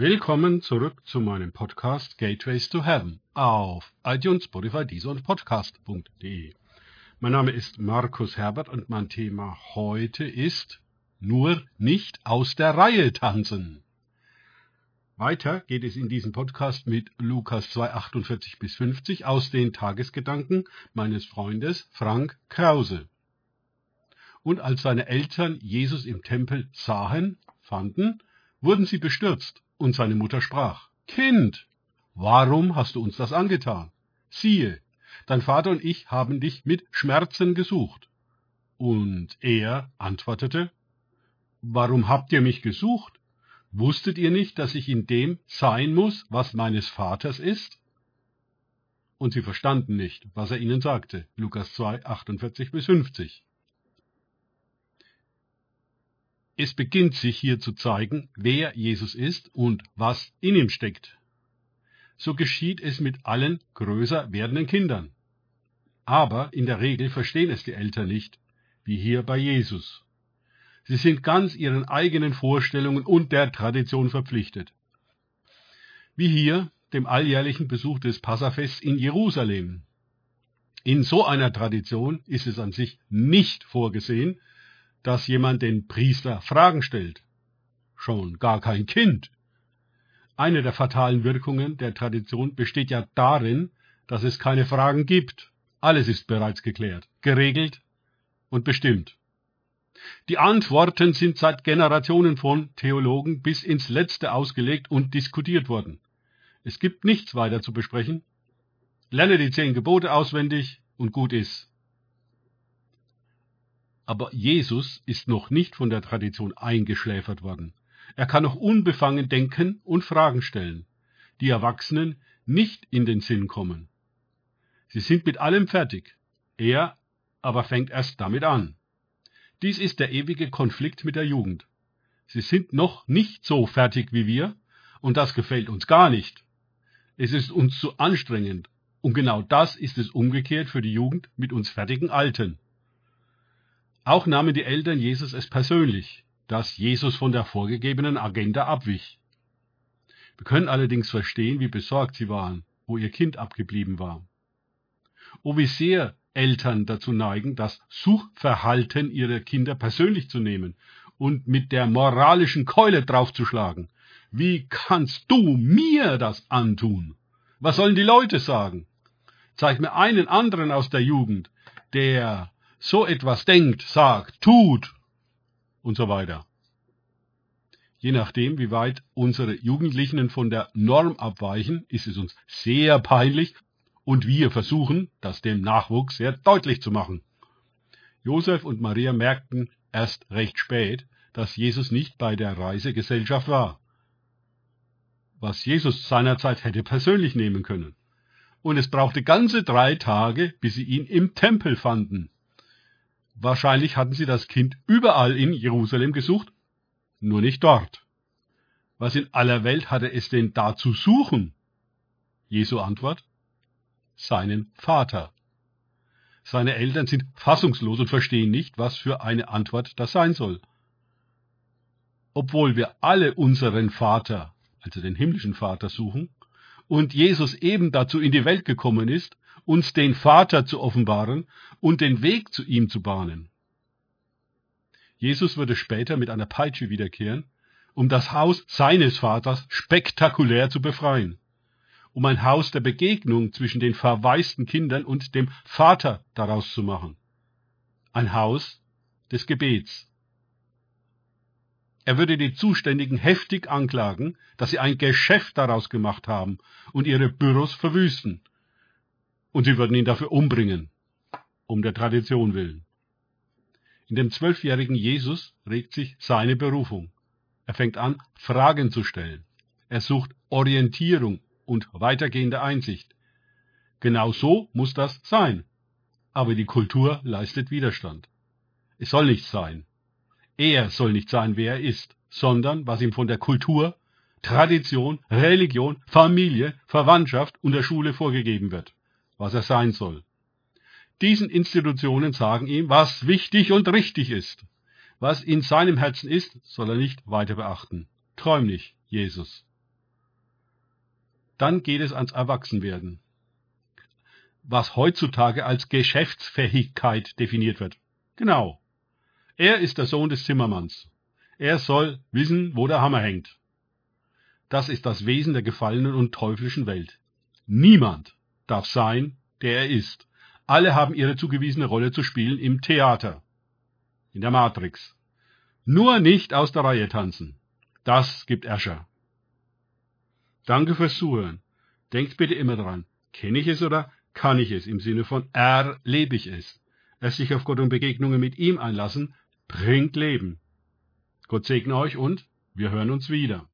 Willkommen zurück zu meinem Podcast Gateways to Heaven auf iTunes, Spotify, Deezer und Podcast.de. Mein Name ist Markus Herbert und mein Thema heute ist nur nicht aus der Reihe tanzen. Weiter geht es in diesem Podcast mit Lukas 2, 48 bis 50 aus den Tagesgedanken meines Freundes Frank Krause. Und als seine Eltern Jesus im Tempel sahen, fanden, wurden sie bestürzt, und seine Mutter sprach, Kind, warum hast du uns das angetan? Siehe, dein Vater und ich haben dich mit Schmerzen gesucht. Und er antwortete, Warum habt ihr mich gesucht? Wusstet ihr nicht, dass ich in dem sein muss, was meines Vaters ist? Und sie verstanden nicht, was er ihnen sagte. Lukas 2, 48 bis 50. Es beginnt sich hier zu zeigen, wer Jesus ist und was in ihm steckt. So geschieht es mit allen größer werdenden Kindern. Aber in der Regel verstehen es die Eltern nicht, wie hier bei Jesus. Sie sind ganz ihren eigenen Vorstellungen und der Tradition verpflichtet. Wie hier dem alljährlichen Besuch des Passafests in Jerusalem. In so einer Tradition ist es an sich nicht vorgesehen, dass jemand den Priester Fragen stellt. Schon gar kein Kind. Eine der fatalen Wirkungen der Tradition besteht ja darin, dass es keine Fragen gibt. Alles ist bereits geklärt, geregelt und bestimmt. Die Antworten sind seit Generationen von Theologen bis ins Letzte ausgelegt und diskutiert worden. Es gibt nichts weiter zu besprechen. Lerne die zehn Gebote auswendig und gut ist. Aber Jesus ist noch nicht von der Tradition eingeschläfert worden. Er kann noch unbefangen denken und Fragen stellen, die Erwachsenen nicht in den Sinn kommen. Sie sind mit allem fertig. Er aber fängt erst damit an. Dies ist der ewige Konflikt mit der Jugend. Sie sind noch nicht so fertig wie wir, und das gefällt uns gar nicht. Es ist uns zu anstrengend, und genau das ist es umgekehrt für die Jugend mit uns fertigen Alten. Auch nahmen die Eltern Jesus es persönlich, dass Jesus von der vorgegebenen Agenda abwich. Wir können allerdings verstehen, wie besorgt sie waren, wo ihr Kind abgeblieben war. Oh, wie sehr Eltern dazu neigen, das Suchverhalten ihrer Kinder persönlich zu nehmen und mit der moralischen Keule draufzuschlagen. Wie kannst du mir das antun? Was sollen die Leute sagen? Zeig mir einen anderen aus der Jugend, der so etwas denkt, sagt, tut und so weiter. Je nachdem, wie weit unsere Jugendlichen von der Norm abweichen, ist es uns sehr peinlich und wir versuchen, das dem Nachwuchs sehr deutlich zu machen. Josef und Maria merkten erst recht spät, dass Jesus nicht bei der Reisegesellschaft war, was Jesus seinerzeit hätte persönlich nehmen können. Und es brauchte ganze drei Tage, bis sie ihn im Tempel fanden. Wahrscheinlich hatten sie das Kind überall in Jerusalem gesucht, nur nicht dort. Was in aller Welt hatte es denn da zu suchen? Jesu Antwort seinen Vater. Seine Eltern sind fassungslos und verstehen nicht, was für eine Antwort das sein soll. Obwohl wir alle unseren Vater, also den himmlischen Vater, suchen, und Jesus eben dazu in die Welt gekommen ist, uns den Vater zu offenbaren und den Weg zu ihm zu bahnen. Jesus würde später mit einer Peitsche wiederkehren, um das Haus seines Vaters spektakulär zu befreien um ein Haus der Begegnung zwischen den verwaisten Kindern und dem Vater daraus zu machen. Ein Haus des Gebets. Er würde die Zuständigen heftig anklagen, dass sie ein Geschäft daraus gemacht haben und ihre Büros verwüsten. Und sie würden ihn dafür umbringen, um der Tradition willen. In dem zwölfjährigen Jesus regt sich seine Berufung. Er fängt an, Fragen zu stellen. Er sucht Orientierung und weitergehende Einsicht. Genau so muss das sein. Aber die Kultur leistet Widerstand. Es soll nicht sein. Er soll nicht sein, wer er ist, sondern was ihm von der Kultur, Tradition, Religion, Familie, Verwandtschaft und der Schule vorgegeben wird, was er sein soll. Diesen Institutionen sagen ihm, was wichtig und richtig ist. Was in seinem Herzen ist, soll er nicht weiter beachten. Träum nicht, Jesus. Dann geht es ans Erwachsenwerden. Was heutzutage als Geschäftsfähigkeit definiert wird. Genau. Er ist der Sohn des Zimmermanns. Er soll wissen, wo der Hammer hängt. Das ist das Wesen der gefallenen und teuflischen Welt. Niemand darf sein, der er ist. Alle haben ihre zugewiesene Rolle zu spielen im Theater, in der Matrix. Nur nicht aus der Reihe tanzen. Das gibt Äscher. Danke fürs Zuhören. Denkt bitte immer dran, kenne ich es oder kann ich es im Sinne von erlebe ich es. Es sich auf Gott und Begegnungen mit ihm einlassen, bringt Leben. Gott segne euch und wir hören uns wieder.